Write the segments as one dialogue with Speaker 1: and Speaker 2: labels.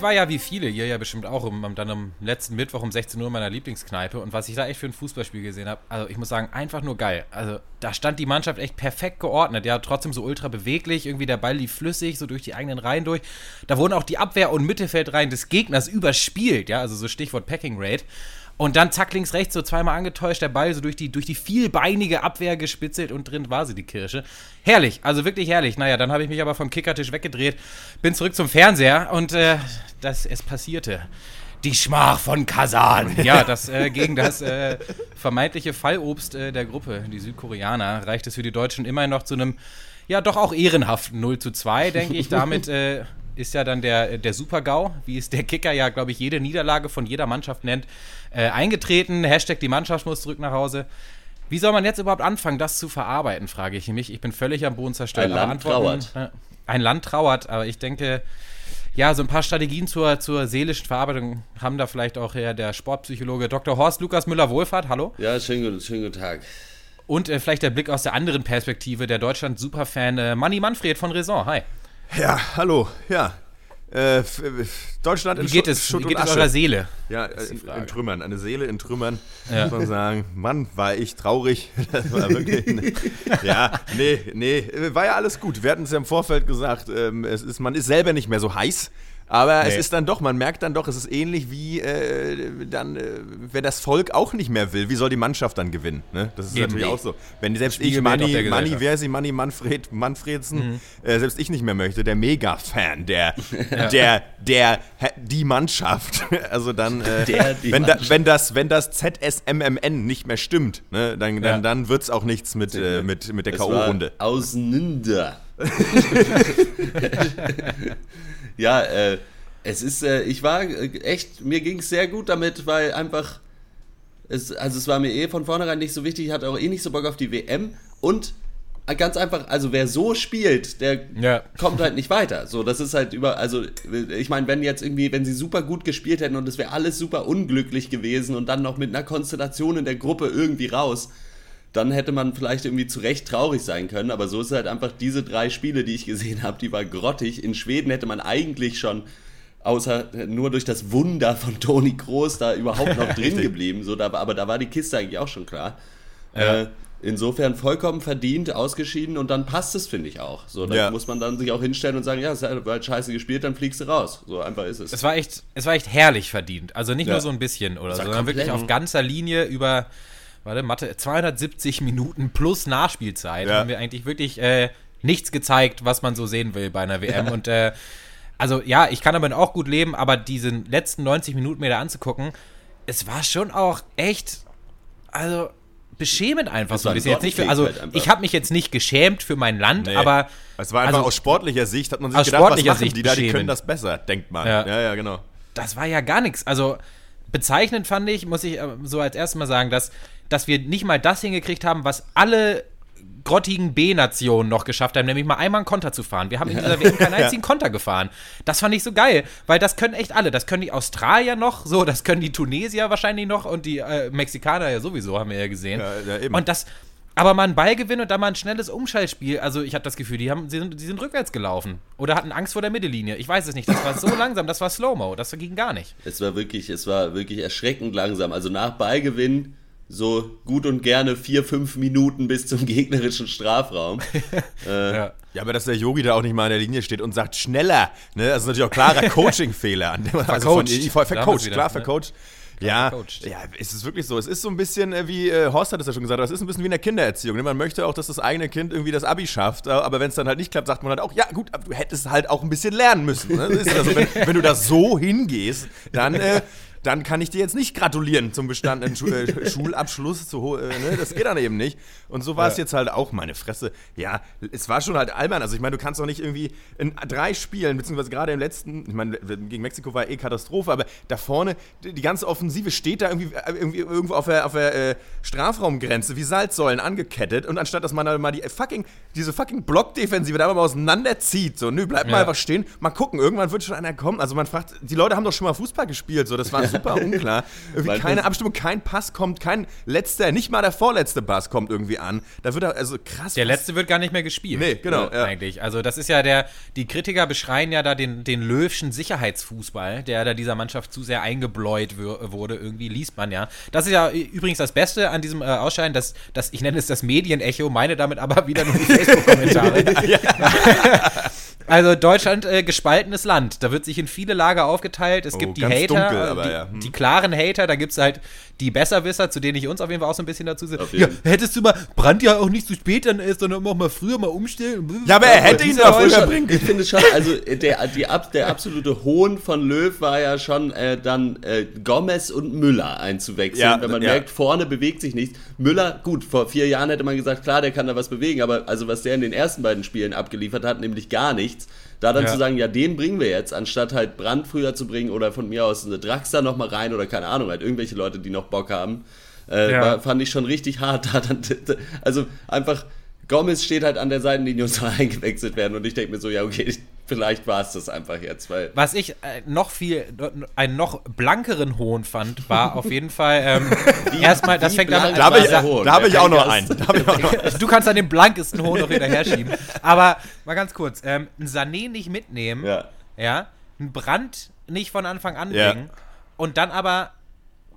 Speaker 1: Ich war ja wie viele, ihr ja bestimmt auch, um, dann am letzten Mittwoch um 16 Uhr in meiner Lieblingskneipe. Und was ich da echt für ein Fußballspiel gesehen habe, also ich muss sagen, einfach nur geil. Also da stand die Mannschaft echt perfekt geordnet. Ja, trotzdem so ultra beweglich. Irgendwie der Ball lief flüssig, so durch die eigenen Reihen durch. Da wurden auch die Abwehr- und Mittelfeldreihen des Gegners überspielt. Ja, also so Stichwort Packing Rate. Und dann zack, links, rechts, so zweimal angetäuscht, der Ball so durch die, durch die vielbeinige Abwehr gespitzelt und drin war sie, die Kirsche. Herrlich, also wirklich herrlich. Naja, dann habe ich mich aber vom Kickertisch weggedreht, bin zurück zum Fernseher und äh, das, es passierte. Die Schmach von Kasan. Ja, das äh, gegen das äh, vermeintliche Fallobst äh, der Gruppe, die Südkoreaner, reicht es für die Deutschen immerhin noch zu einem, ja, doch auch ehrenhaften 0 zu 2, denke ich. Damit äh, ist ja dann der, der Super-GAU, wie es der Kicker ja, glaube ich, jede Niederlage von jeder Mannschaft nennt, äh, eingetreten. Hashtag die Mannschaft muss zurück nach Hause. Wie soll man jetzt überhaupt anfangen, das zu verarbeiten, frage ich mich. Ich bin völlig am Boden zerstört.
Speaker 2: Ein Land trauert.
Speaker 1: Äh, ein Land trauert, aber ich denke, ja, so ein paar Strategien zur, zur seelischen Verarbeitung haben da vielleicht auch ja, der Sportpsychologe Dr. Horst Lukas Müller-Wohlfahrt. Hallo.
Speaker 2: Ja, schönen, schönen guten Tag.
Speaker 1: Und äh, vielleicht der Blick aus der anderen Perspektive, der Deutschland-Superfan äh, Manni Manfred von Raison. Hi.
Speaker 3: Ja, hallo. Ja, äh, Deutschland
Speaker 1: in Wie geht es, Schutt wie geht es eurer Seele?
Speaker 3: Ja, in, in, Trümmern. Eine Seele in Trümmern, ja. muss man sagen. Mann, war ich traurig. Das war wirklich. Ne, ja, nee, nee. War ja alles gut. Wir hatten es ja im Vorfeld gesagt. Ähm, es ist, man ist selber nicht mehr so heiß. Aber nee. es ist dann doch, man merkt dann doch, es ist ähnlich wie äh, dann, äh, wenn das Volk auch nicht mehr will, wie soll die Mannschaft dann gewinnen? Ne? Das ist Eben natürlich auch so. Wenn selbst ich, Manni, Manni, sie, Manni Manfred, Manfredsen, mhm. äh, selbst ich nicht mehr möchte, der Mega-Fan, der, ja. der, der, die Mannschaft, also dann, äh, der, wenn, da, wenn, das, wenn das ZSMMN nicht mehr stimmt, ne, dann, ja. dann, dann wird es auch nichts mit, äh, mit, mit der K.O.-Runde.
Speaker 2: Auseinander. Ja, äh, es ist, äh, ich war äh, echt, mir ging es sehr gut damit, weil einfach, es, also es war mir eh von vornherein nicht so wichtig, ich hatte auch eh nicht so Bock auf die WM und ganz einfach, also wer so spielt, der ja. kommt halt nicht weiter. So, das ist halt über, also ich meine, wenn jetzt irgendwie, wenn sie super gut gespielt hätten und es wäre alles super unglücklich gewesen und dann noch mit einer Konstellation in der Gruppe irgendwie raus, dann hätte man vielleicht irgendwie zu Recht traurig sein können. Aber so ist halt einfach diese drei Spiele, die ich gesehen habe, die war grottig. In Schweden hätte man eigentlich schon außer nur durch das Wunder von Toni Kroos da überhaupt noch drin geblieben. So, da, aber da war die Kiste eigentlich auch schon klar. Ja. Äh, insofern vollkommen verdient, ausgeschieden und dann passt es, finde ich auch. So, da ja. muss man dann sich auch hinstellen und sagen, ja, es hat halt scheiße gespielt, dann fliegst du raus. So einfach ist es.
Speaker 1: Es war echt, es war echt herrlich verdient. Also nicht ja. nur so ein bisschen oder so, sondern wirklich auf ganzer Linie über warte, Mathe, 270 Minuten plus Nachspielzeit ja. haben wir eigentlich wirklich äh, nichts gezeigt, was man so sehen will bei einer WM. Ja. Und äh, also ja, ich kann damit auch gut leben, aber diese letzten 90 Minuten mir da anzugucken, es war schon auch echt, also beschämend einfach so ein bisschen. Jetzt nicht für, also ich habe mich jetzt nicht geschämt für mein Land, nee. aber
Speaker 3: es war einfach also, aus sportlicher Sicht hat man sich gedacht, was machen Sicht die da, die können das besser, denkt man.
Speaker 1: Ja, ja, ja genau. Das war ja gar nichts. Also bezeichnend fand ich, muss ich äh, so als erstes mal sagen, dass dass wir nicht mal das hingekriegt haben, was alle grottigen B-Nationen noch geschafft haben, nämlich mal einmal einen Konter zu fahren. Wir haben in dieser WM keinen einzigen Konter gefahren. Das fand ich so geil, weil das können echt alle. Das können die Australier noch, so, das können die Tunesier wahrscheinlich noch und die äh, Mexikaner ja sowieso, haben wir ja gesehen. Ja, ja, und das, aber mal einen Ballgewinn und dann mal ein schnelles Umschaltspiel. Also ich habe das Gefühl, die, haben, sie, sind, die sind rückwärts gelaufen. Oder hatten Angst vor der Mittellinie. Ich weiß es nicht. Das war so langsam, das war Slow-Mo. Das ging gar nicht.
Speaker 2: Es war wirklich, es war wirklich erschreckend langsam. Also nach Ballgewinn so gut und gerne vier, fünf Minuten bis zum gegnerischen Strafraum.
Speaker 3: äh, ja. ja. aber dass der Yogi da auch nicht mal in der Linie steht und sagt schneller, ne? Das ist natürlich auch klarer Coaching-Fehler an dem also von vercoacht, wieder, klar ne? vercoacht. Ja, ja, es ist wirklich so. Es ist so ein bisschen äh, wie, äh, Horst hat es ja schon gesagt, es ist ein bisschen wie in der Kindererziehung. Ne? Man möchte auch, dass das eigene Kind irgendwie das Abi schafft, äh, aber wenn es dann halt nicht klappt, sagt man halt auch, ja gut, aber du hättest halt auch ein bisschen lernen müssen. Ne? Also, wenn, wenn, du das so hingehst, dann äh, dann kann ich dir jetzt nicht gratulieren zum bestandenen Schu äh, Schulabschluss. Zu, äh, ne? Das geht dann eben nicht. Und so war es jetzt halt auch, meine Fresse. Ja, es war schon halt albern. Also ich meine, du kannst doch nicht irgendwie in drei Spielen, beziehungsweise gerade im letzten, ich meine, gegen Mexiko war eh Katastrophe, aber da vorne, die ganze Offensive steht da irgendwie, äh, irgendwie irgendwo auf der, auf der äh, Strafraumgrenze, wie Salzsäulen angekettet. Und anstatt, dass man da mal die fucking, diese fucking Blockdefensive da mal auseinanderzieht, so, nö, bleib mal ja. einfach stehen, mal gucken, irgendwann wird schon einer kommen. Also man fragt, die Leute haben doch schon mal Fußball gespielt, so, das war super unklar. Irgendwie keine Abstimmung, kein Pass kommt, kein letzter, nicht mal der vorletzte Pass kommt irgendwie an. Da wird er, also krass.
Speaker 1: Der letzte wird gar nicht mehr gespielt.
Speaker 3: Nee, genau.
Speaker 1: Ja. Eigentlich. Also das ist ja der, die Kritiker beschreien ja da den, den Löwschen Sicherheitsfußball, der da dieser Mannschaft zu sehr eingebläut wurde, irgendwie liest man ja. Das ist ja übrigens das Beste an diesem äh, Ausscheiden, dass, dass ich nenne es das Medienecho, meine damit aber wieder nur die Facebook-Kommentare. ja. Also Deutschland äh, gespaltenes Land. Da wird sich in viele Lager aufgeteilt. Es oh, gibt die Hater, dunkel, aber, die, ja. hm. die, klaren Hater. Da gibt es halt die Besserwisser, zu denen ich uns auf jeden Fall auch so ein bisschen dazu sehe. Ja, hättest du mal Brand ja auch nicht zu spät, dann ist dann auch mal früher mal umstellen.
Speaker 3: Ja, aber er hätte ihn doch früher bringen
Speaker 2: Ich finde schon, also der, die, der absolute Hohn von Löw war ja schon äh, dann äh, Gomez und Müller einzuwechseln. Ja, wenn man ja. merkt, vorne bewegt sich nichts. Müller, gut, vor vier Jahren hätte man gesagt, klar, der kann da was bewegen, aber also was der in den ersten beiden Spielen abgeliefert hat, nämlich gar nichts. Da dann ja. zu sagen, ja, den bringen wir jetzt, anstatt halt Brand früher zu bringen oder von mir aus eine Draxler nochmal rein oder keine Ahnung, halt irgendwelche Leute, die noch Bock haben, äh, ja. war, fand ich schon richtig hart. Da dann, also einfach, Gomez steht halt an der Seitenlinie und soll eingewechselt werden und ich denke mir so, ja, okay, vielleicht war es das einfach jetzt. Weil
Speaker 1: Was ich äh, noch viel, einen noch blankeren Hohn fand, war auf jeden Fall ähm, erstmal, das fängt an.
Speaker 3: Da habe ich, da hab ich auch noch einen.
Speaker 1: du kannst an den blankesten Hohn noch hinterher schieben. Aber mal ganz kurz, ähm, ein Sané nicht mitnehmen, ja, ja ein Brand nicht von Anfang an bringen ja. und dann aber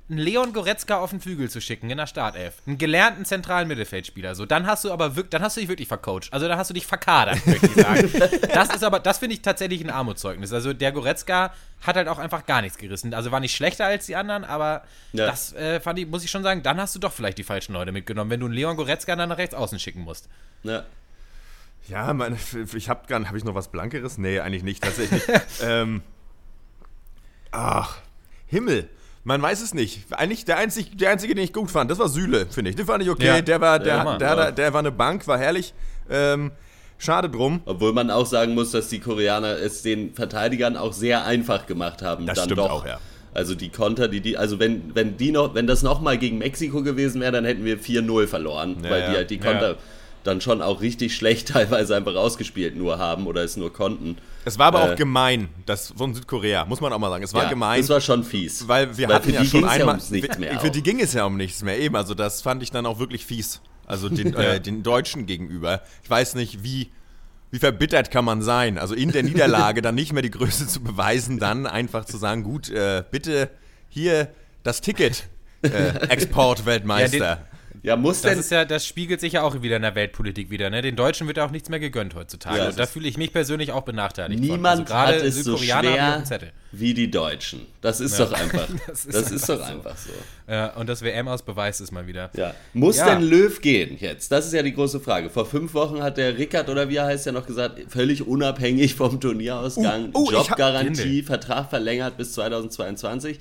Speaker 1: einen Leon Goretzka auf den Flügel zu schicken in der Startelf. Einen gelernten zentralen Mittelfeldspieler. So, dann hast du aber wirklich, dann hast du dich wirklich vercoacht. Also dann hast du dich verkadert, möchte ich sagen. das ist aber, das finde ich tatsächlich ein Armutszeugnis. Also der Goretzka hat halt auch einfach gar nichts gerissen. Also war nicht schlechter als die anderen, aber ja. das äh, fand ich, muss ich schon sagen, dann hast du doch vielleicht die falschen Leute mitgenommen, wenn du einen Leon Goretzka dann nach rechts außen schicken musst.
Speaker 3: Ja. Ja, meine, ich habe gar habe ich noch was Blankeres? Nee, eigentlich nicht, tatsächlich. ähm, ach, Himmel. Man weiß es nicht. Eigentlich der einzige, der einzige, den ich gut fand, das war Sühle, finde ich. Den fand ich okay. Ja. Der, war, der, ja, der, der, der, war eine Bank, war herrlich. Ähm, schade drum.
Speaker 2: Obwohl man auch sagen muss, dass die Koreaner es den Verteidigern auch sehr einfach gemacht haben.
Speaker 3: Das dann stimmt doch. auch, ja.
Speaker 2: Also die Konter, die die, also wenn, wenn die noch, wenn das nochmal gegen Mexiko gewesen wäre, dann hätten wir 4-0 verloren, ja, weil die halt die Konter dann schon auch richtig schlecht teilweise einfach rausgespielt nur haben oder es nur konnten.
Speaker 3: Es war aber äh, auch gemein, das von Südkorea, muss man auch mal sagen. Es war ja, gemein.
Speaker 2: Es war schon fies.
Speaker 3: Weil wir weil hatten ja schon einmal. Ja um für, für die ging es ja um nichts mehr, eben. Also das fand ich dann auch wirklich fies. Also den, äh, den Deutschen gegenüber. Ich weiß nicht, wie, wie verbittert kann man sein. Also in der Niederlage dann nicht mehr die Größe zu beweisen, dann einfach zu sagen, gut, äh, bitte hier das Ticket, äh, Exportweltmeister. Ja,
Speaker 1: ja, muss das denn. Ist ja, das spiegelt sich ja auch wieder in der Weltpolitik wieder. Ne? Den Deutschen wird ja auch nichts mehr gegönnt heutzutage. Ja, und da fühle ich mich persönlich auch benachteiligt.
Speaker 2: Niemand von. Also hat es so schwer wie die Deutschen. Das ist ja. doch einfach. das ist, das ist doch so. einfach so.
Speaker 1: Ja, und das WM aus beweist es mal wieder.
Speaker 2: Ja. Muss denn Löw gehen jetzt? Das ist ja die große Frage. Vor fünf Wochen hat der Rickard oder wie er heißt ja noch gesagt, völlig unabhängig vom Turnierausgang, uh, uh, Jobgarantie, Vertrag verlängert bis 2022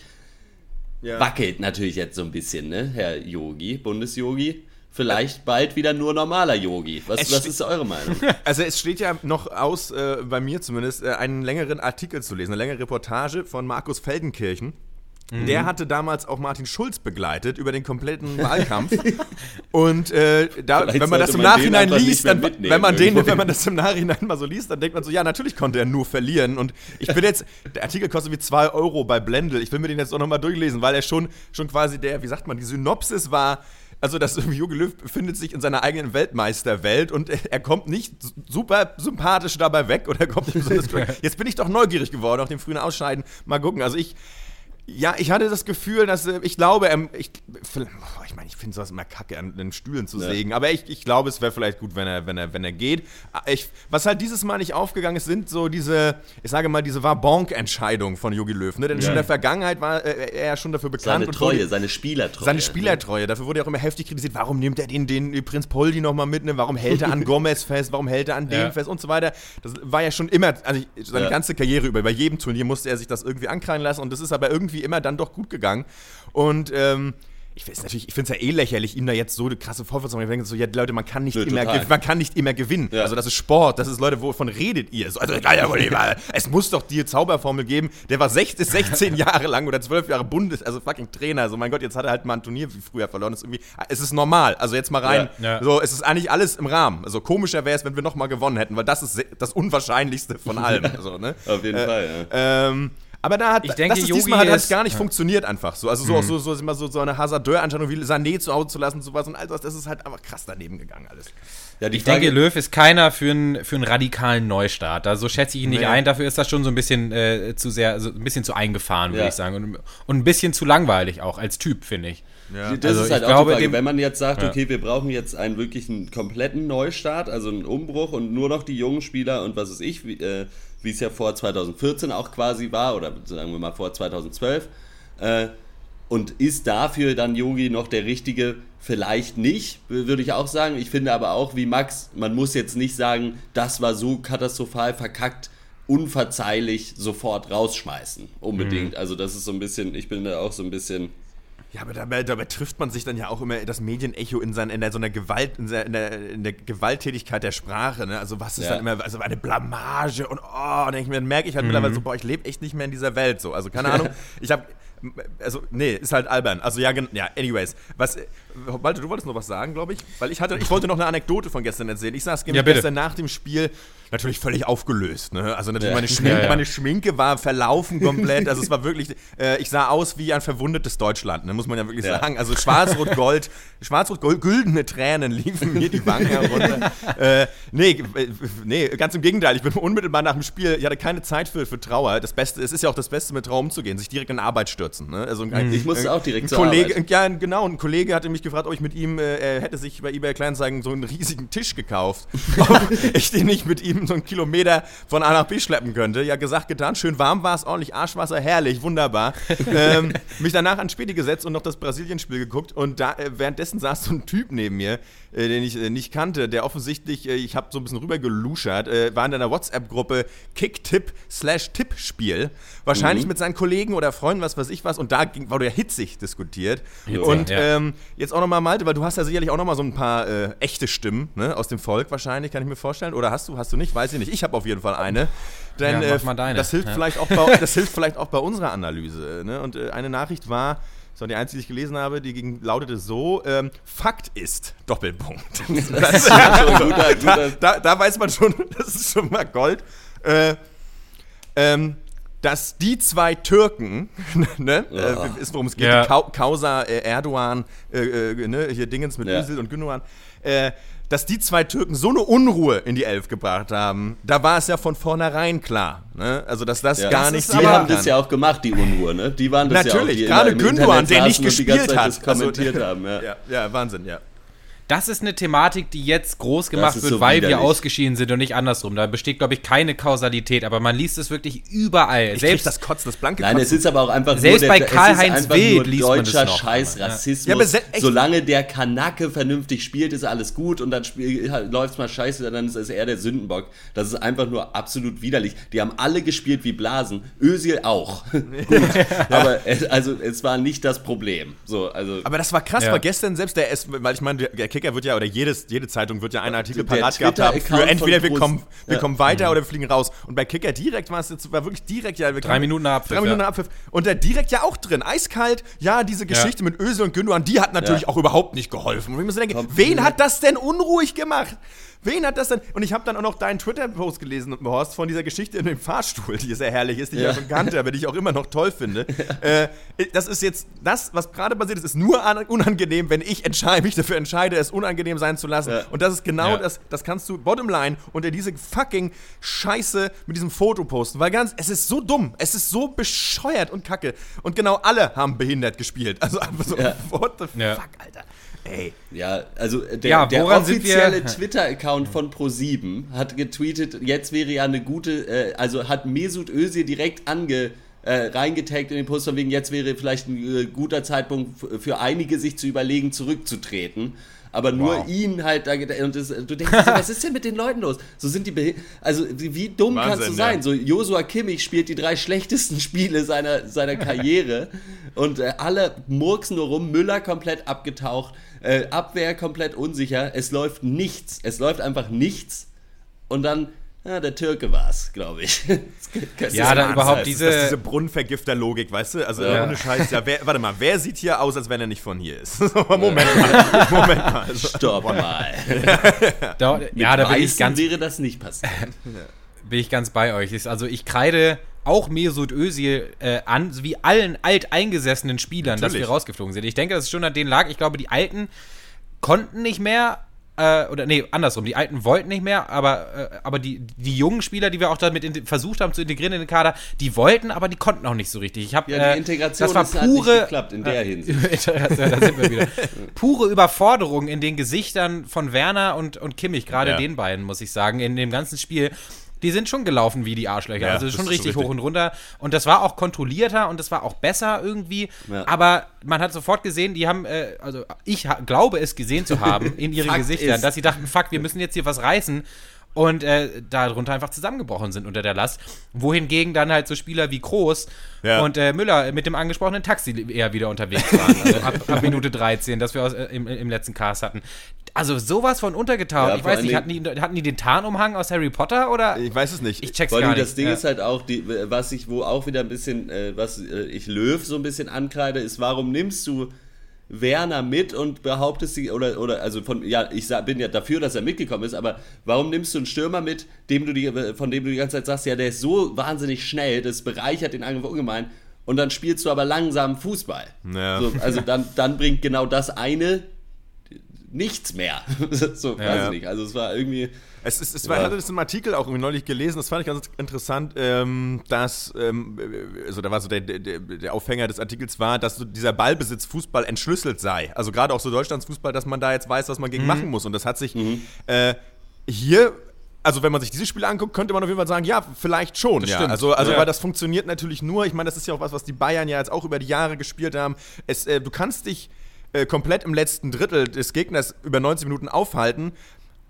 Speaker 2: ja. wackelt natürlich jetzt so ein bisschen, ne, Herr Yogi, Bundesyogi. Vielleicht bald wieder nur normaler Yogi. Was, was ist eure Meinung?
Speaker 3: Also es steht ja noch aus, äh, bei mir zumindest, äh, einen längeren Artikel zu lesen, eine längere Reportage von Markus Feldenkirchen. Mhm. Der hatte damals auch Martin Schulz begleitet über den kompletten Wahlkampf. und äh, da, wenn man das im Nachhinein liest, dann, wenn man den, wenn man das im Nachhinein mal so liest, dann denkt man so, ja, natürlich konnte er nur verlieren. Und ich bin jetzt, der Artikel kostet wie 2 Euro bei Blendel. Ich will mir den jetzt auch nochmal durchlesen, weil er schon, schon quasi der, wie sagt man, die Synopsis war, also das Jogi Löw befindet sich in seiner eigenen Weltmeisterwelt und er kommt nicht super sympathisch dabei weg oder kommt nicht besonders Jetzt bin ich doch neugierig geworden auf dem frühen Ausscheiden. Mal gucken. Also ich, ja, ich hatte das Gefühl, dass äh, ich glaube, ähm, ich, ich meine, ich finde sowas immer kacke, an den Stühlen zu ja. sägen, aber ich, ich glaube, es wäre vielleicht gut, wenn er, wenn er, wenn er geht. Ah, ich, was halt dieses Mal nicht aufgegangen ist, sind so diese, ich sage mal, diese war Bonk-Entscheidung von Jogi Löw. Ne? Denn ja. schon in der Vergangenheit war äh, er schon dafür bekannt.
Speaker 2: Seine Treue, wurde, seine Spielertreue.
Speaker 3: Seine Spielertreue. Dafür wurde er auch immer heftig kritisiert. Warum nimmt er den, den Prinz Poldi nochmal mit? Ne? Warum hält er an Gomez fest? Warum hält er an dem fest? Und so weiter. Das war ja schon immer, also seine ganze Karriere über, bei jedem Turnier musste er sich das irgendwie ankreien lassen und das ist aber irgendwie immer dann doch gut gegangen. Und ähm, ich finde es ich finde es ja eh lächerlich, ihm da jetzt so eine krasse Vorwürfe zu machen. Ich denke so, ja, Leute, man kann nicht, ja, immer, man kann nicht immer gewinnen. Ja. Also, das ist Sport, das ist Leute, wovon redet ihr? So, also, ja, ja, es muss doch die Zauberformel geben. Der war 16, 16 Jahre lang oder 12 Jahre Bundes, also fucking Trainer. So, mein Gott, jetzt hat er halt mal ein Turnier wie früher verloren. Das ist irgendwie, es ist normal. Also, jetzt mal rein. So, es ist eigentlich alles im Rahmen. Also, komischer wäre es, wenn wir nochmal gewonnen hätten, weil das ist das Unwahrscheinlichste von allem. so, ne?
Speaker 2: Auf jeden
Speaker 3: äh,
Speaker 2: Fall, ja.
Speaker 3: Ähm, Aber da hat
Speaker 1: ich denke,
Speaker 3: das ist, diesmal hat es gar nicht ja. funktioniert einfach so. Also so, mhm. so, so, so, so, so eine Hasardeur-Anstellung wie Sané zu Hause zu lassen und sowas und all das, das ist halt einfach krass daneben gegangen alles.
Speaker 1: Ja, ich Frage, denke, Löw ist keiner für einen, für einen radikalen Neustart. Also schätze ich ihn nicht nee. ein. Dafür ist das schon so ein bisschen äh, zu sehr, also ein bisschen zu eingefahren, würde ja. ich sagen. Und, und, ein bisschen zu langweilig auch als Typ, finde ich.
Speaker 2: Ja. Das also ist halt auch glaube, die Frage. Wenn man jetzt sagt, ja. okay, wir brauchen jetzt einen wirklich einen kompletten Neustart, also einen Umbruch und nur noch die jungen Spieler und was weiß ich, wie, äh, wie es ja vor 2014 auch quasi war, oder sagen wir mal vor 2012, äh, und ist dafür dann Yogi noch der richtige? Vielleicht nicht, würde ich auch sagen. Ich finde aber auch, wie Max, man muss jetzt nicht sagen, das war so katastrophal verkackt, unverzeihlich sofort rausschmeißen. Unbedingt. Mhm. Also, das ist so ein bisschen, ich bin da auch so ein bisschen
Speaker 3: ja, aber dabei, dabei, trifft man sich dann ja auch immer das Medienecho in, sein, in der, so einer Gewalt, in der, in der, in der Gewalttätigkeit der Sprache. Ne? Also was ist ja. dann immer, also eine Blamage und oh, und dann merke ich halt mhm. mittlerweile so, boah, ich lebe echt nicht mehr in dieser Welt. So, also keine Ahnung. ich habe also, nee, ist halt albern. Also, ja, ja, anyways. Was, Walter, du wolltest noch was sagen, glaube ich? Weil ich hatte, ich wollte noch eine Anekdote von gestern erzählen. Ich saß ja, gestern nach dem Spiel natürlich völlig aufgelöst. Ne? Also natürlich ja. meine, Schminke, ja, meine Schminke war verlaufen komplett. Also es war wirklich, äh, ich sah aus wie ein verwundetes Deutschland, ne? muss man ja wirklich sagen. Also schwarz-rot-gold, schwarz-rot-gold, güldene Tränen liefen mir die Wangen herunter. äh, nee, äh, nee, ganz im Gegenteil. Ich bin unmittelbar nach dem Spiel, ich hatte keine Zeit für, für Trauer. Das Beste, es ist ja auch das Beste, mit Trauer umzugehen, sich direkt in Arbeit stürzen. Ne?
Speaker 2: Also ein, ich musste auch direkt
Speaker 3: ein Kollege, Arbeit. Ja, genau, ein Kollege hatte mich gefragt, ob ich mit ihm, äh, er hätte sich bei eBay Kleinanzeigen so einen riesigen Tisch gekauft. ob ich den nicht mit ihm so einen Kilometer von A nach B schleppen könnte. Ja, gesagt, getan. Schön warm war es, ordentlich Arschwasser, herrlich, wunderbar. ähm, mich danach an Späti gesetzt und noch das Brasilien-Spiel geguckt. Und da, äh, währenddessen saß so ein Typ neben mir, äh, den ich äh, nicht kannte, der offensichtlich, äh, ich habe so ein bisschen rüber geluschert, äh, war in einer WhatsApp-Gruppe Kicktipp slash Tippspiel. Wahrscheinlich mhm. mit seinen Kollegen oder Freunden, was weiß ich was. Und da ging, wurde ja hitzig diskutiert. Hitzig, und ja. ähm, jetzt auch nochmal, Malte, weil du hast ja sicherlich auch nochmal so ein paar äh, echte Stimmen ne, aus dem Volk wahrscheinlich, kann ich mir vorstellen. Oder hast du, hast du nicht? Weiß ich nicht. Ich habe auf jeden Fall eine. Denn ja, äh, das, hilft ja. vielleicht auch bei, das hilft vielleicht auch bei unserer Analyse. Ne? Und äh, eine Nachricht war, das war die einzige, die ich gelesen habe, die ging, lautete so: ähm, Fakt ist, Doppelpunkt. Das, guter, guter. Da, da, weiß man schon, das ist schon mal Gold. Äh, ähm, dass die zwei Türken, ne, ja. äh, ist worum es geht, ja. Causa äh, Erdogan, äh, äh, ne, hier Dingens mit ja. Özil und Gündogan, äh, dass die zwei Türken so eine Unruhe in die Elf gebracht haben, da war es ja von vornherein klar. Ne? Also, dass das ja. gar das nicht
Speaker 2: Die haben das ja auch gemacht, die Unruhe, ne? Die waren
Speaker 3: das Natürlich, ja auch, gerade Gündogan, der nicht gespielt hat.
Speaker 2: kommentiert also, haben,
Speaker 3: ja. ja. Ja, Wahnsinn, ja
Speaker 1: das ist eine Thematik, die jetzt groß gemacht wird, so weil widerlich. wir ausgeschieden sind und nicht andersrum. Da besteht, glaube ich, keine Kausalität, aber man liest es wirklich überall.
Speaker 3: Ich selbst das Kotzen, das blanke
Speaker 2: Nein, es ist aber auch einfach
Speaker 1: selbst bei Karl-Heinz Wild liest man
Speaker 2: deutscher noch, Scheiß Rassismus. Ja, Solange der Kanake vernünftig spielt, ist alles gut und dann läuft es mal scheiße, dann ist er der Sündenbock. Das ist einfach nur absolut widerlich. Die haben alle gespielt wie Blasen. Özil auch. gut, aber es, also es war nicht das Problem. So, also
Speaker 3: aber das war krass, ja. weil gestern selbst der, weil ich meine, der Kicker wird ja, oder jedes, jede Zeitung wird ja einen Artikel parat gehabt haben für entweder wir kommen, wir ja. kommen weiter mhm. oder wir fliegen raus. Und bei Kicker direkt war es jetzt, war wirklich direkt, ja,
Speaker 1: drei Minuten Abpfiff.
Speaker 3: Drei Minuten ja. Abpfiff. Und da direkt ja auch drin, eiskalt, ja, diese Geschichte ja. mit Öse und Gündogan, die hat natürlich auch überhaupt nicht geholfen. Und ich muss denken, wen hat das denn unruhig gemacht? Wen hat das denn? Und ich habe dann auch noch deinen Twitter-Post gelesen, Horst, von dieser Geschichte in dem Fahrstuhl, die sehr herrlich ist, die ja. ich ja schon kannte, aber die ich auch immer noch toll finde. Ja. Äh, das ist jetzt, das, was gerade passiert ist, ist nur unangenehm, wenn ich entscheide, mich dafür entscheide, es unangenehm sein zu lassen. Ja. Und das ist genau das, das kannst du bottomline unter diese fucking Scheiße mit diesem Foto posten. Weil ganz, es ist so dumm, es ist so bescheuert und kacke. Und genau alle haben behindert gespielt. Also einfach so, what the fuck, Alter.
Speaker 2: Ey. Ja, also der, ja, der offizielle Twitter-Account von Pro7 hat getweetet, jetzt wäre ja eine gute, äh, also hat Mesut Özil direkt ange äh, reingetaggt in den Post von wegen, jetzt wäre vielleicht ein äh, guter Zeitpunkt für einige, sich zu überlegen, zurückzutreten. Aber nur wow. ihn halt da und das, du denkst, so, was ist denn mit den Leuten los? So sind die also wie dumm Wahnsinn, kannst du sein? Ja. So Joshua Kimmich spielt die drei schlechtesten Spiele seiner seiner Karriere und äh, alle murksen nur rum, Müller komplett abgetaucht. Äh, Abwehr komplett unsicher. Es läuft nichts. Es läuft einfach nichts. Und dann, ja, der Türke war es, glaube ich.
Speaker 3: ja, da überhaupt diese... Das ist diese Brunnenvergifter-Logik, weißt du? Also ja. ohne Scheiß. Ja, wer, warte mal, wer sieht hier aus, als wenn er nicht von hier ist? Moment mal. Moment
Speaker 2: mal. Also, Stopp mal.
Speaker 1: da, ja, da bin ich ganz...
Speaker 2: wäre das nicht passiert.
Speaker 1: bin ich ganz bei euch. Also ich kreide auch Mesut Özil äh, an, wie allen alteingesessenen Spielern, Natürlich. dass wir rausgeflogen sind. Ich denke, das ist schon an denen lag. Ich glaube, die Alten konnten nicht mehr, äh, oder nee, andersrum, die Alten wollten nicht mehr, aber, äh, aber die, die jungen Spieler, die wir auch damit in, versucht haben zu integrieren in den Kader, die wollten, aber die konnten auch nicht so richtig. Ich hab,
Speaker 2: ja, die äh, Integration
Speaker 1: das war pure,
Speaker 2: hat geklappt in der Hinsicht.
Speaker 1: da sind wir wieder. Pure Überforderung in den Gesichtern von Werner und, und Kimmich, gerade ja. den beiden, muss ich sagen, in dem ganzen Spiel die sind schon gelaufen wie die Arschlöcher. Ja, also schon richtig, richtig, hoch und runter. Und das war auch kontrollierter und das war auch besser irgendwie. Ja. Aber man hat sofort gesehen, die haben, äh, also ich glaube es gesehen zu haben in ihren Gesichtern, dass sie dachten, fuck, wir müssen jetzt hier was reißen und äh, darunter einfach zusammengebrochen sind unter der Last. Wohingegen dann halt so Spieler wie Kroos ja. und äh, Müller mit dem angesprochenen Taxi eher wieder unterwegs waren. Also ab, ab Minute 13, das wir aus, äh, im, im, letzten Cast hatten. Also sowas von untergetaucht. Ja, ich weiß nicht, hatten die, hatten die den Tarnumhang aus Harry Potter oder?
Speaker 3: Ich weiß es nicht.
Speaker 2: Ich check's Vor gar nicht. Das Ding ja. ist halt auch, die, was ich, wo auch wieder ein bisschen, äh, was äh, ich Löw so ein bisschen ankreide, ist, warum nimmst du Werner mit und behauptest sie, oder, oder also von, ja, ich bin ja dafür, dass er mitgekommen ist, aber warum nimmst du einen Stürmer mit, dem du die, von dem du die ganze Zeit sagst, ja, der ist so wahnsinnig schnell, das bereichert den Angriff ungemein und dann spielst du aber langsam Fußball. Ja. So, also dann, dann bringt genau das eine nichts mehr. so, ja, weiß ich nicht. Also es war irgendwie.
Speaker 3: Es, ist, es war, ja. hatte das im Artikel auch irgendwie neulich gelesen, das fand ich ganz interessant, ähm, dass, ähm, also da war so der, der, der, Aufhänger des Artikels war, dass so dieser Ballbesitz Fußball entschlüsselt sei. Also gerade auch so Deutschlands Fußball, dass man da jetzt weiß, was man gegen mhm. machen muss. Und das hat sich mhm. äh, hier also wenn man sich dieses Spiel anguckt, könnte man auf jeden Fall sagen, ja, vielleicht schon. Das ja. Stimmt. Also, also ja. weil das funktioniert natürlich nur. Ich meine, das ist ja auch was, was die Bayern ja jetzt auch über die Jahre gespielt haben. Es, äh, du kannst dich äh, komplett im letzten Drittel des Gegners über 90 Minuten aufhalten,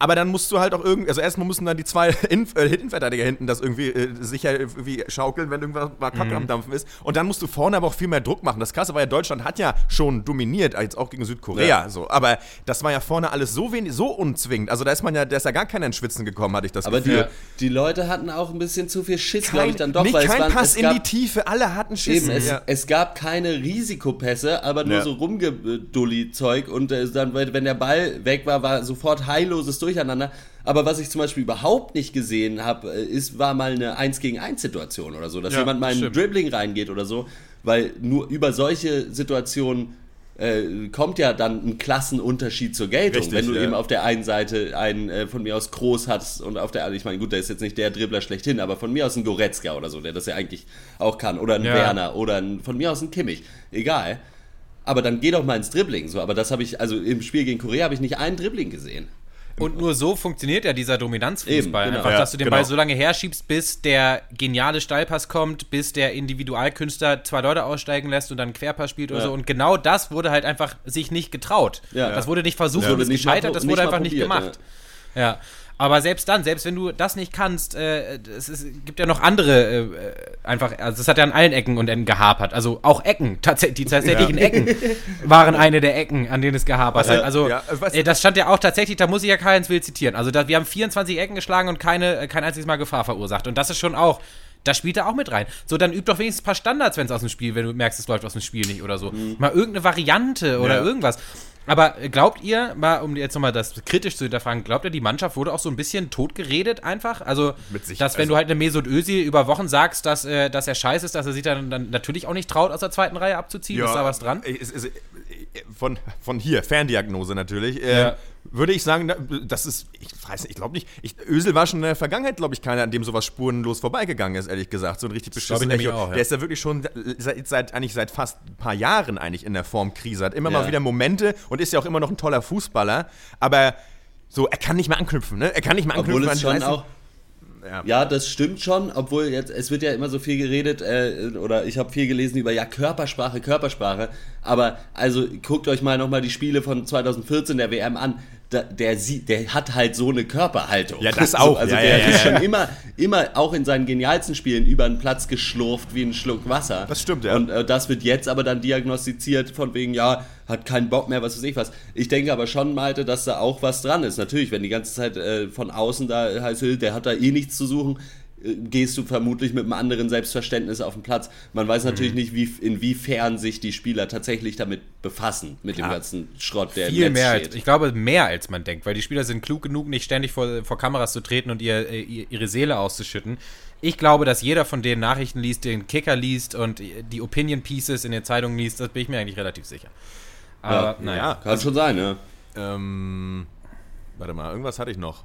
Speaker 3: aber dann musst du halt auch irgendwie, also erstmal mussten dann die zwei Inf äh, Innenverteidiger hinten das irgendwie äh, sicher irgendwie schaukeln, wenn irgendwas mal Kacke mhm. am Dampfen ist. Und dann musst du vorne aber auch viel mehr Druck machen. Das Krasse war ja, Deutschland hat ja schon dominiert, jetzt auch gegen Südkorea. Ja. So. Aber das war ja vorne alles so wenig, so unzwingend. Also da ist man ja, da ist ja gar keiner ins Schwitzen gekommen, hatte ich das
Speaker 2: aber
Speaker 3: Gefühl.
Speaker 2: Aber die, die, Leute hatten auch ein bisschen zu viel Schiss, glaube ich, dann doch.
Speaker 3: Nicht, weil kein es waren, Pass es in die Tiefe, alle hatten Schiss.
Speaker 2: Eben, es, ja. es, gab keine Risikopässe, aber nur ja. so Rumgedulli-Zeug. Und äh, dann, wenn der Ball weg war, war sofort heilloses Durcheinander. Aber was ich zum Beispiel überhaupt nicht gesehen habe, äh, ist, war mal eine 1 gegen 1 Situation oder so, dass ja, jemand mal in ein Dribbling reingeht oder so, weil nur über solche Situationen äh, kommt ja dann ein Klassenunterschied zur Geltung. Richtig, wenn du ja. eben auf der einen Seite einen äh, von mir aus Groß hast und auf der anderen, ich meine, gut, der ist jetzt nicht der Dribbler schlechthin, aber von mir aus ein Goretzka oder so, der das ja eigentlich auch kann. Oder ein ja. Werner oder ein, von mir aus ein Kimmich. Egal. Aber dann geh doch mal ins Dribbling. So, aber das habe ich, also im Spiel gegen Korea habe ich nicht einen Dribbling gesehen.
Speaker 1: Und nur so funktioniert ja dieser Dominanzfußball. Eben, genau. Einfach, dass du den genau. Ball so lange herschiebst, bis der geniale Steilpass kommt, bis der Individualkünstler zwei Leute aussteigen lässt und dann einen Querpass spielt ja. oder so. Und genau das wurde halt einfach sich nicht getraut. Ja. Das wurde nicht versucht ja. und ist gescheitert, das wurde einfach nicht gemacht. Ja. Aber selbst dann, selbst wenn du das nicht kannst, äh, es, ist, gibt ja noch andere, äh, einfach, also es hat ja an allen Ecken und Enden gehapert. Also auch Ecken, tats die tatsächlichen ja. Ecken waren eine der Ecken, an denen es gehapert hat. Also ja, äh, das stand ja auch tatsächlich, da muss ich ja Karl-Heinz Will zitieren. Also da, wir haben 24 Ecken geschlagen und keine, äh, kein einziges Mal Gefahr verursacht. Und das ist schon auch da spielt er auch mit rein. So, dann üb doch wenigstens ein paar Standards, wenn es aus dem Spiel, wenn du merkst, es läuft aus dem Spiel nicht oder so. Mhm. Mal irgendeine Variante oder ja. irgendwas. Aber glaubt ihr, mal um jetzt nochmal das kritisch zu hinterfragen, glaubt ihr, die Mannschaft wurde auch so ein bisschen totgeredet einfach? Also, dass wenn also, du halt eine Mesut Özil über Wochen sagst, dass, äh, dass er scheiße ist, dass er sich dann, dann natürlich auch nicht traut, aus der zweiten Reihe abzuziehen? Ja, ist da was dran?
Speaker 3: Ist, ist, von, von hier, Ferndiagnose natürlich. Äh, ja. Würde ich sagen, das ist, ich weiß nicht, ich glaube nicht, ich, Ösel war schon in der Vergangenheit, glaube ich, keiner, an dem sowas spurenlos vorbeigegangen ist, ehrlich gesagt. So ein richtig beschissener auch, ja. Der ist ja wirklich schon seit, seit, eigentlich seit fast ein paar Jahren eigentlich in der Formkrise. Hat immer ja. mal wieder Momente und ist ja auch immer noch ein toller Fußballer, aber so, er kann nicht mehr anknüpfen, ne? Er kann nicht mehr anknüpfen.
Speaker 2: Obwohl es schon auch ja. ja. das stimmt schon, obwohl jetzt, es wird ja immer so viel geredet, äh, oder ich habe viel gelesen über, ja, Körpersprache, Körpersprache, aber also guckt euch mal nochmal die Spiele von 2014 der WM an, der, der, der hat halt so eine Körperhaltung.
Speaker 3: Ja, das auch.
Speaker 2: Also,
Speaker 3: ja,
Speaker 2: der
Speaker 3: ja,
Speaker 2: ist schon immer, immer auch in seinen genialsten Spielen über den Platz geschlurft wie ein Schluck Wasser.
Speaker 3: Das stimmt, ja.
Speaker 2: Und äh, das wird jetzt aber dann diagnostiziert von wegen, ja, hat keinen Bock mehr, was weiß ich was. Ich denke aber schon, Malte, dass da auch was dran ist. Natürlich, wenn die ganze Zeit äh, von außen da heißt, der hat da eh nichts zu suchen gehst du vermutlich mit einem anderen Selbstverständnis auf den Platz. Man weiß natürlich mhm. nicht, wie, inwiefern sich die Spieler tatsächlich damit befassen, mit Klar. dem ganzen Schrott,
Speaker 1: der Viel im Netz mehr steht. Als, ich glaube, mehr als man denkt, weil die Spieler sind klug genug, nicht ständig vor, vor Kameras zu treten und ihr, ihre Seele auszuschütten. Ich glaube, dass jeder von denen Nachrichten liest, den Kicker liest und die Opinion Pieces in den Zeitungen liest, das bin ich mir eigentlich relativ sicher.
Speaker 2: Aber, ja, naja. Kann schon sein, ja.
Speaker 3: Ähm, warte mal, irgendwas hatte ich noch.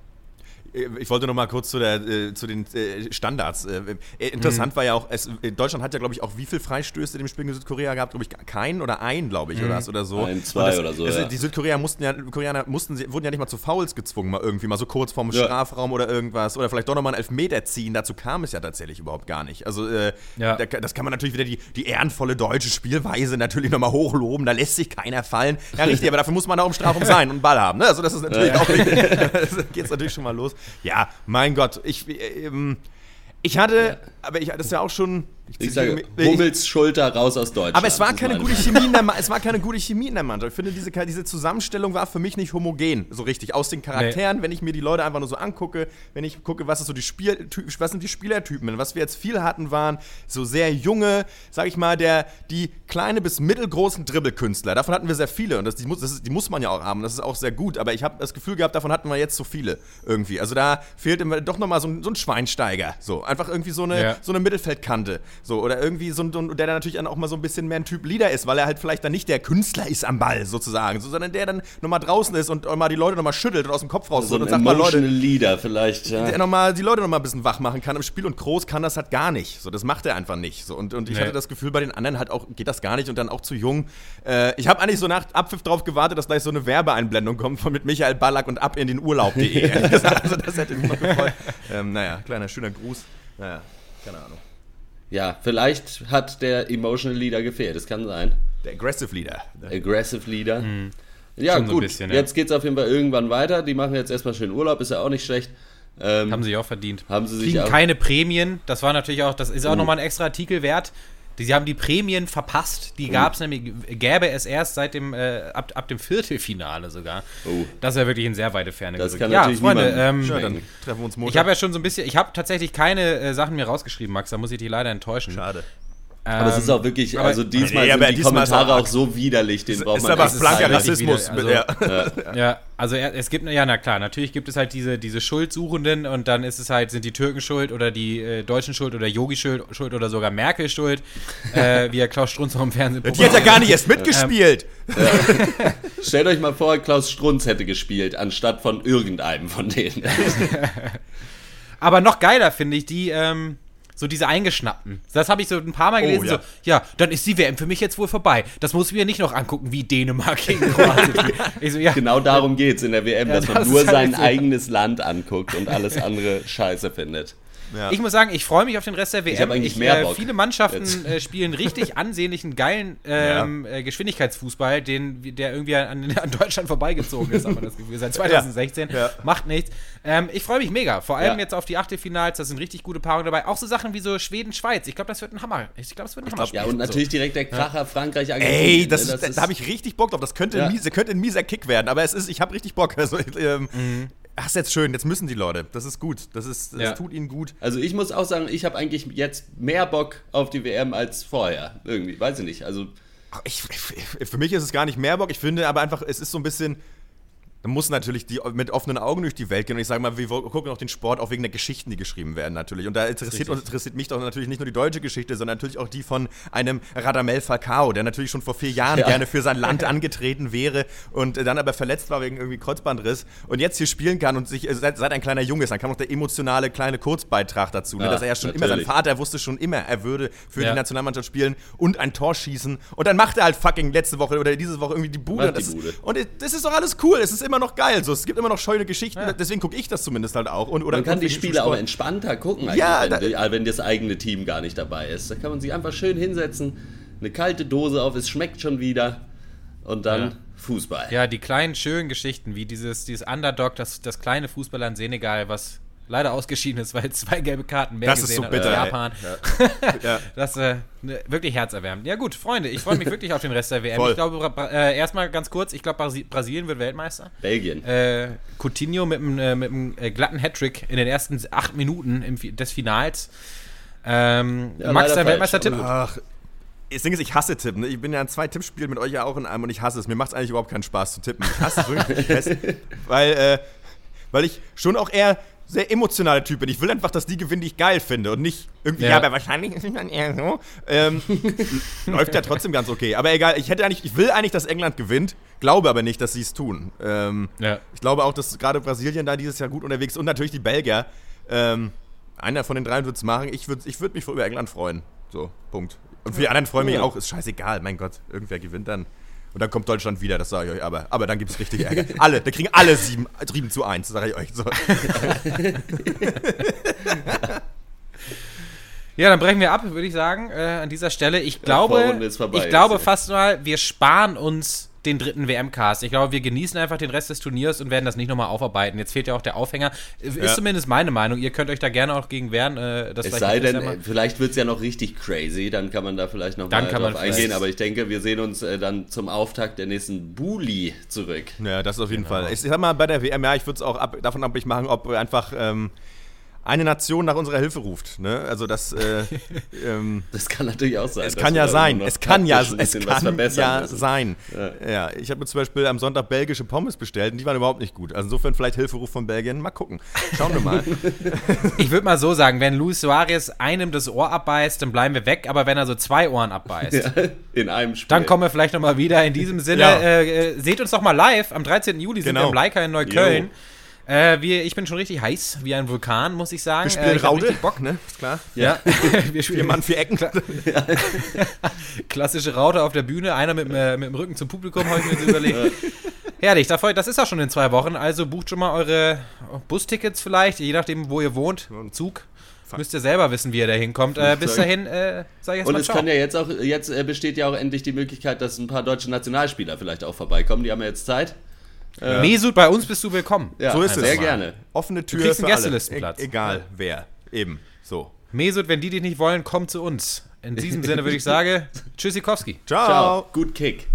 Speaker 3: Äh, ich wollte noch mal kurz zu, der, äh, zu den äh, Standards. Äh, äh interessant mhm. war ja auch, es, Deutschland hat ja, glaube ich, auch wie viele Freistöße dem Spiel gegen Südkorea gehabt? Glaube ich, keinen oder einen, glaube ich, mhm. oder, oder so.
Speaker 2: Ein, zwei das, oder so.
Speaker 3: Also, ja. Die Südkoreaner mussten ja, Koreaner mussten, wurden ja nicht mal zu Fouls gezwungen, mal irgendwie, mal so kurz vorm ja. Strafraum oder irgendwas. Oder vielleicht doch nochmal einen Elfmeter ziehen. Dazu kam es ja tatsächlich überhaupt gar nicht. Also, äh, ja. da, das kann man natürlich wieder die, die ehrenvolle deutsche Spielweise natürlich nochmal hochloben. Da lässt sich keiner fallen. Ja, richtig, aber dafür muss man auch im Strafraum sein und einen Ball haben. Ne? Also, das ist natürlich auch. das geht natürlich schon mal los. Ja, mein Gott, ich, äh, ähm, ich hatte, ja. aber ich, das ist ja auch schon
Speaker 2: ich, ich sage, Hummels Schulter raus aus Deutschland.
Speaker 3: Aber es war, keine gute Chemie in der, es war keine gute Chemie in der Mannschaft. Ich finde, diese, diese Zusammenstellung war für mich nicht homogen, so richtig. Aus den Charakteren, nee. wenn ich mir die Leute einfach nur so angucke, wenn ich gucke, was, ist so die Spiel, was sind die Spielertypen. Was wir jetzt viel hatten, waren so sehr junge, sag ich mal, der, die kleine bis mittelgroßen Dribbelkünstler. Davon hatten wir sehr viele und das, die, muss, das ist, die muss man ja auch haben. Das ist auch sehr gut. Aber ich habe das Gefühl gehabt, davon hatten wir jetzt so viele irgendwie. Also da fehlt immer doch nochmal so, so ein Schweinsteiger. So, einfach irgendwie so eine, ja. so eine Mittelfeldkante. So, oder irgendwie so ein, der dann natürlich dann auch mal so ein bisschen mehr ein Typ Leader ist, weil er halt vielleicht dann nicht der Künstler ist am Ball sozusagen, so, sondern der dann nochmal draußen ist und mal die Leute nochmal schüttelt und aus dem Kopf raus
Speaker 2: so
Speaker 3: und
Speaker 2: sagt mal Leute. Leader vielleicht,
Speaker 3: ja. Der nochmal die Leute nochmal ein bisschen wach machen kann im Spiel und Groß kann das halt gar nicht. So, das macht er einfach nicht. So, und, und ich nee. hatte das Gefühl, bei den anderen halt auch, geht das gar nicht und dann auch zu jung. Äh, ich habe eigentlich so nach Abpfiff drauf gewartet, dass gleich so eine Werbeeinblendung kommt von mit Michael Ballack und ab in den Urlaub.de. also das hätte mich noch gefreut. Ähm, naja, kleiner schöner Gruß. Naja, keine Ahnung.
Speaker 2: Ja, vielleicht hat der Emotional Leader gefehlt, das kann sein.
Speaker 3: Der Aggressive Leader.
Speaker 2: Aggressive Leader. Mhm. Ja, Schon gut. So bisschen, ja. Jetzt geht es auf jeden Fall irgendwann weiter. Die machen jetzt erstmal schön Urlaub, ist ja auch nicht schlecht.
Speaker 1: Ähm, haben sie auch verdient.
Speaker 2: Haben sie sich
Speaker 1: Kriegen auch keine Prämien. Das war natürlich auch, das ist auch uh. nochmal ein extra Artikel wert. Sie haben die Prämien verpasst. Die gab es oh. nämlich, gäbe es erst seit dem, äh, ab, ab dem Viertelfinale sogar. Oh. Das wäre wirklich in sehr weite Ferne.
Speaker 2: Das kann ja, natürlich Freunde, ähm,
Speaker 3: ja, dann treffen wir uns
Speaker 1: Montag. Ich habe ja schon so ein bisschen, ich habe tatsächlich keine äh, Sachen mir rausgeschrieben, Max. Da muss ich dich leider enttäuschen.
Speaker 2: Schade. Aber es ist auch wirklich, also diesmal nee, sind die Kommentare auch, so widerlich, den braucht man
Speaker 3: nicht. Ist aber blanker Rassismus.
Speaker 1: Also, ja. ja. also es gibt, ja, na klar, natürlich gibt es halt diese, diese Schuldsuchenden und dann ist es halt, sind die Türken schuld oder die äh, Deutschen schuld oder Yogi schuld, schuld oder sogar Merkel schuld, äh, wie er Klaus Strunz auch im Fernsehen
Speaker 3: Die hat ja gar nicht erst mitgespielt.
Speaker 2: Ähm, ja. Stellt euch mal vor, Klaus Strunz hätte gespielt, anstatt von irgendeinem von denen.
Speaker 1: aber noch geiler finde ich die, ähm, so diese eingeschnappten. Das habe ich so ein paar Mal oh, gelesen. Oh, ja. So, ja, dann ist die WM für mich jetzt wohl vorbei. Das muss ich mir nicht noch angucken, wie Dänemark gegen Kroatien.
Speaker 2: so, ja. Genau darum geht es in der WM, ja, dass man das nur sein halt eigenes Land anguckt und alles andere scheiße findet.
Speaker 1: Ja. Ich muss sagen, ich freue mich auf den Rest der WM. Ich eigentlich ich, mehr äh, Bock viele Mannschaften äh, spielen richtig ansehnlichen, geilen ähm, ja. äh, Geschwindigkeitsfußball, den, der irgendwie an, an, Deutschland vorbeigezogen ist, aber das Gefühl, seit 2016. Ja. Macht nichts. Ähm, ich freue mich mega. Vor allem jetzt auf die Achtelfinals, da sind richtig gute Paarungen dabei. Auch so Sachen wie so Schweden-Schweiz. Ich glaube, das wird ein Hammer. Ich glaube, das wird ein Hammer.
Speaker 2: Ja, und natürlich direkt der Kracher Frankreich
Speaker 3: Argentinien. Ey, das, das ist, da habe ich richtig Bock drauf. Das könnte, ein, mies, könnte ein mieser Kick werden, aber es ist, ich habe richtig Bock. Also, ähm, mhm. Ach, ist jetzt schön, jetzt müssen die Leute. Das ist gut. Das, ist, das ja. tut ihnen gut.
Speaker 2: Also ich muss auch sagen, ich habe eigentlich jetzt mehr Bock auf die WM als vorher. Irgendwie, weiß ich nicht. Also.
Speaker 3: Ich, für mich ist es gar nicht mehr Bock. Ich finde aber einfach, es ist so ein bisschen muss natürlich die mit offenen Augen durch die Welt gehen. Und ich sage mal, wir gucken auch den Sport auch wegen der Geschichten, die geschrieben werden natürlich. Und da interessiert, uns, interessiert mich doch natürlich nicht nur die deutsche Geschichte, sondern natürlich auch die von einem Radamel Falcao, der natürlich schon vor vier Jahren ja. gerne für sein Land angetreten wäre und dann aber verletzt war wegen irgendwie Kreuzbandriss und jetzt hier spielen kann und sich seit, seit ein kleiner Junge ist, dann kam noch der emotionale kleine Kurzbeitrag dazu, ne, ja, ne, dass er ja schon natürlich. immer, sein Vater wusste schon immer, er würde für ja. die Nationalmannschaft spielen und ein Tor schießen und dann macht er halt fucking letzte Woche oder diese Woche irgendwie die Bude. Die Bude. und das ist doch alles cool, es ist immer noch geil. So, es gibt immer noch schöne Geschichten, ja. deswegen gucke ich das zumindest halt auch. Und,
Speaker 2: oder man kann die Spiele auch entspannter gucken, ja, wenn, da, wenn das eigene Team gar nicht dabei ist. Da kann man sich einfach schön hinsetzen, eine kalte Dose auf, es schmeckt schon wieder und dann ja. Fußball.
Speaker 1: Ja, die kleinen schönen Geschichten, wie dieses, dieses Underdog, das, das kleine Fußball an Senegal, was leider ausgeschieden ist, weil zwei gelbe Karten mehr
Speaker 3: das gesehen ist so bitter,
Speaker 1: als Japan. Ja. das äh, ne, wirklich herzerwärmend. Ja gut, Freunde, ich freue mich wirklich auf den Rest der WM. Voll. Ich glaube, äh, erstmal ganz kurz, ich glaube, Brasi Brasilien wird Weltmeister.
Speaker 2: Belgien.
Speaker 1: Äh, Coutinho mit einem äh, äh, glatten Hattrick in den ersten acht Minuten im, des Finals. Ähm, ja, Max, dein Weltmeister-Tipp?
Speaker 3: Ach, das Ding ist, ich hasse Tippen. Ich bin ja in zwei Tippspielen mit euch ja auch in einem und ich hasse es. Mir macht es eigentlich überhaupt keinen Spaß zu tippen. Ich hasse es wirklich. weil, äh, weil ich schon auch eher sehr emotionaler Typ bin. Ich will einfach, dass die gewinnen, die ich geil finde und nicht irgendwie, ja, ja aber wahrscheinlich ist es dann eher so. Ähm, läuft ja trotzdem ganz okay. Aber egal, ich hätte eigentlich, ich will eigentlich, dass England gewinnt, glaube aber nicht, dass sie es tun. Ähm, ja. Ich glaube auch, dass gerade Brasilien da dieses Jahr gut unterwegs ist und natürlich die Belgier. Ähm, einer von den dreien wird es machen. Ich würde ich würd mich über England freuen. So, Punkt. Und für die anderen freuen mich auch, ist scheißegal, mein Gott, irgendwer gewinnt dann. Und dann kommt Deutschland wieder, das sage ich euch. Aber, aber dann gibt es richtig Ärger. alle, da kriegen alle sieben, sieben zu eins, sage ich euch. So.
Speaker 1: Ja, dann brechen wir ab, würde ich sagen, äh, an dieser Stelle. Ich glaube, ich glaube fast mal, wir sparen uns den dritten WM-Cast. Ich glaube, wir genießen einfach den Rest des Turniers und werden das nicht nochmal aufarbeiten. Jetzt fehlt ja auch der Aufhänger. Ist ja. zumindest meine Meinung. Ihr könnt euch da gerne auch gegen wehren. Äh,
Speaker 2: es sei denn, ja vielleicht wird es ja noch richtig crazy. Dann kann man da vielleicht noch dann mal drauf eingehen. Aber ich denke, wir sehen uns äh, dann zum Auftakt der nächsten Bully zurück.
Speaker 3: Ja, das auf jeden genau. Fall. Ich sag mal, bei der WM, ja, ich würde es auch ab, davon abhängig machen, ob wir einfach. Ähm, eine Nation nach unserer Hilfe ruft. Ne? Also das, äh,
Speaker 2: ähm, das kann natürlich auch sein.
Speaker 3: Es kann ja sein. Es kann ja, es kann ja sein. Ja. ja ich habe mir zum Beispiel am Sonntag belgische Pommes bestellt und die waren überhaupt nicht gut. Also insofern vielleicht Hilferuf von Belgien. Mal gucken. Schauen wir mal.
Speaker 1: ich würde mal so sagen, wenn Luis Suarez einem das Ohr abbeißt, dann bleiben wir weg. Aber wenn er so zwei Ohren abbeißt, ja,
Speaker 2: in einem Spiel.
Speaker 1: dann kommen wir vielleicht nochmal wieder. In diesem Sinne, äh, äh, seht uns doch mal live. Am 13. Juli genau. sind wir im Leica in Neukölln. Jo. Äh, wir, ich bin schon richtig heiß, wie ein Vulkan, muss ich sagen.
Speaker 3: Wir spielen äh, Raude. Bock, ne? Ist klar.
Speaker 1: Ja. wir spielen Mann, vier Ecken. Ja. Klassische Raute auf der Bühne, einer mit, äh, mit dem Rücken zum Publikum, habe ich mir so überlegt. Herrlich, das ist ja schon in zwei Wochen, also bucht schon mal eure Bustickets vielleicht, je nachdem, wo ihr wohnt, im Zug. Müsst ihr selber wissen, wie ihr da hinkommt. Äh, bis dahin, äh,
Speaker 2: sag ich jetzt Und mal es kann ja jetzt auch, jetzt äh, besteht ja auch endlich die Möglichkeit, dass ein paar deutsche Nationalspieler vielleicht auch vorbeikommen. Die haben ja jetzt Zeit.
Speaker 1: Ja. Mesut, bei uns bist du willkommen.
Speaker 3: Ja, so ist es.
Speaker 2: Sehr gerne.
Speaker 3: Offene Tür. Du
Speaker 1: kriegst einen Gästelistenplatz.
Speaker 3: E egal wer. Eben. So.
Speaker 1: Mesut, wenn die dich nicht wollen, komm zu uns. In diesem Sinne würde ich sagen, Tschüssikowski.
Speaker 2: Ciao. Ciao. Gut Kick.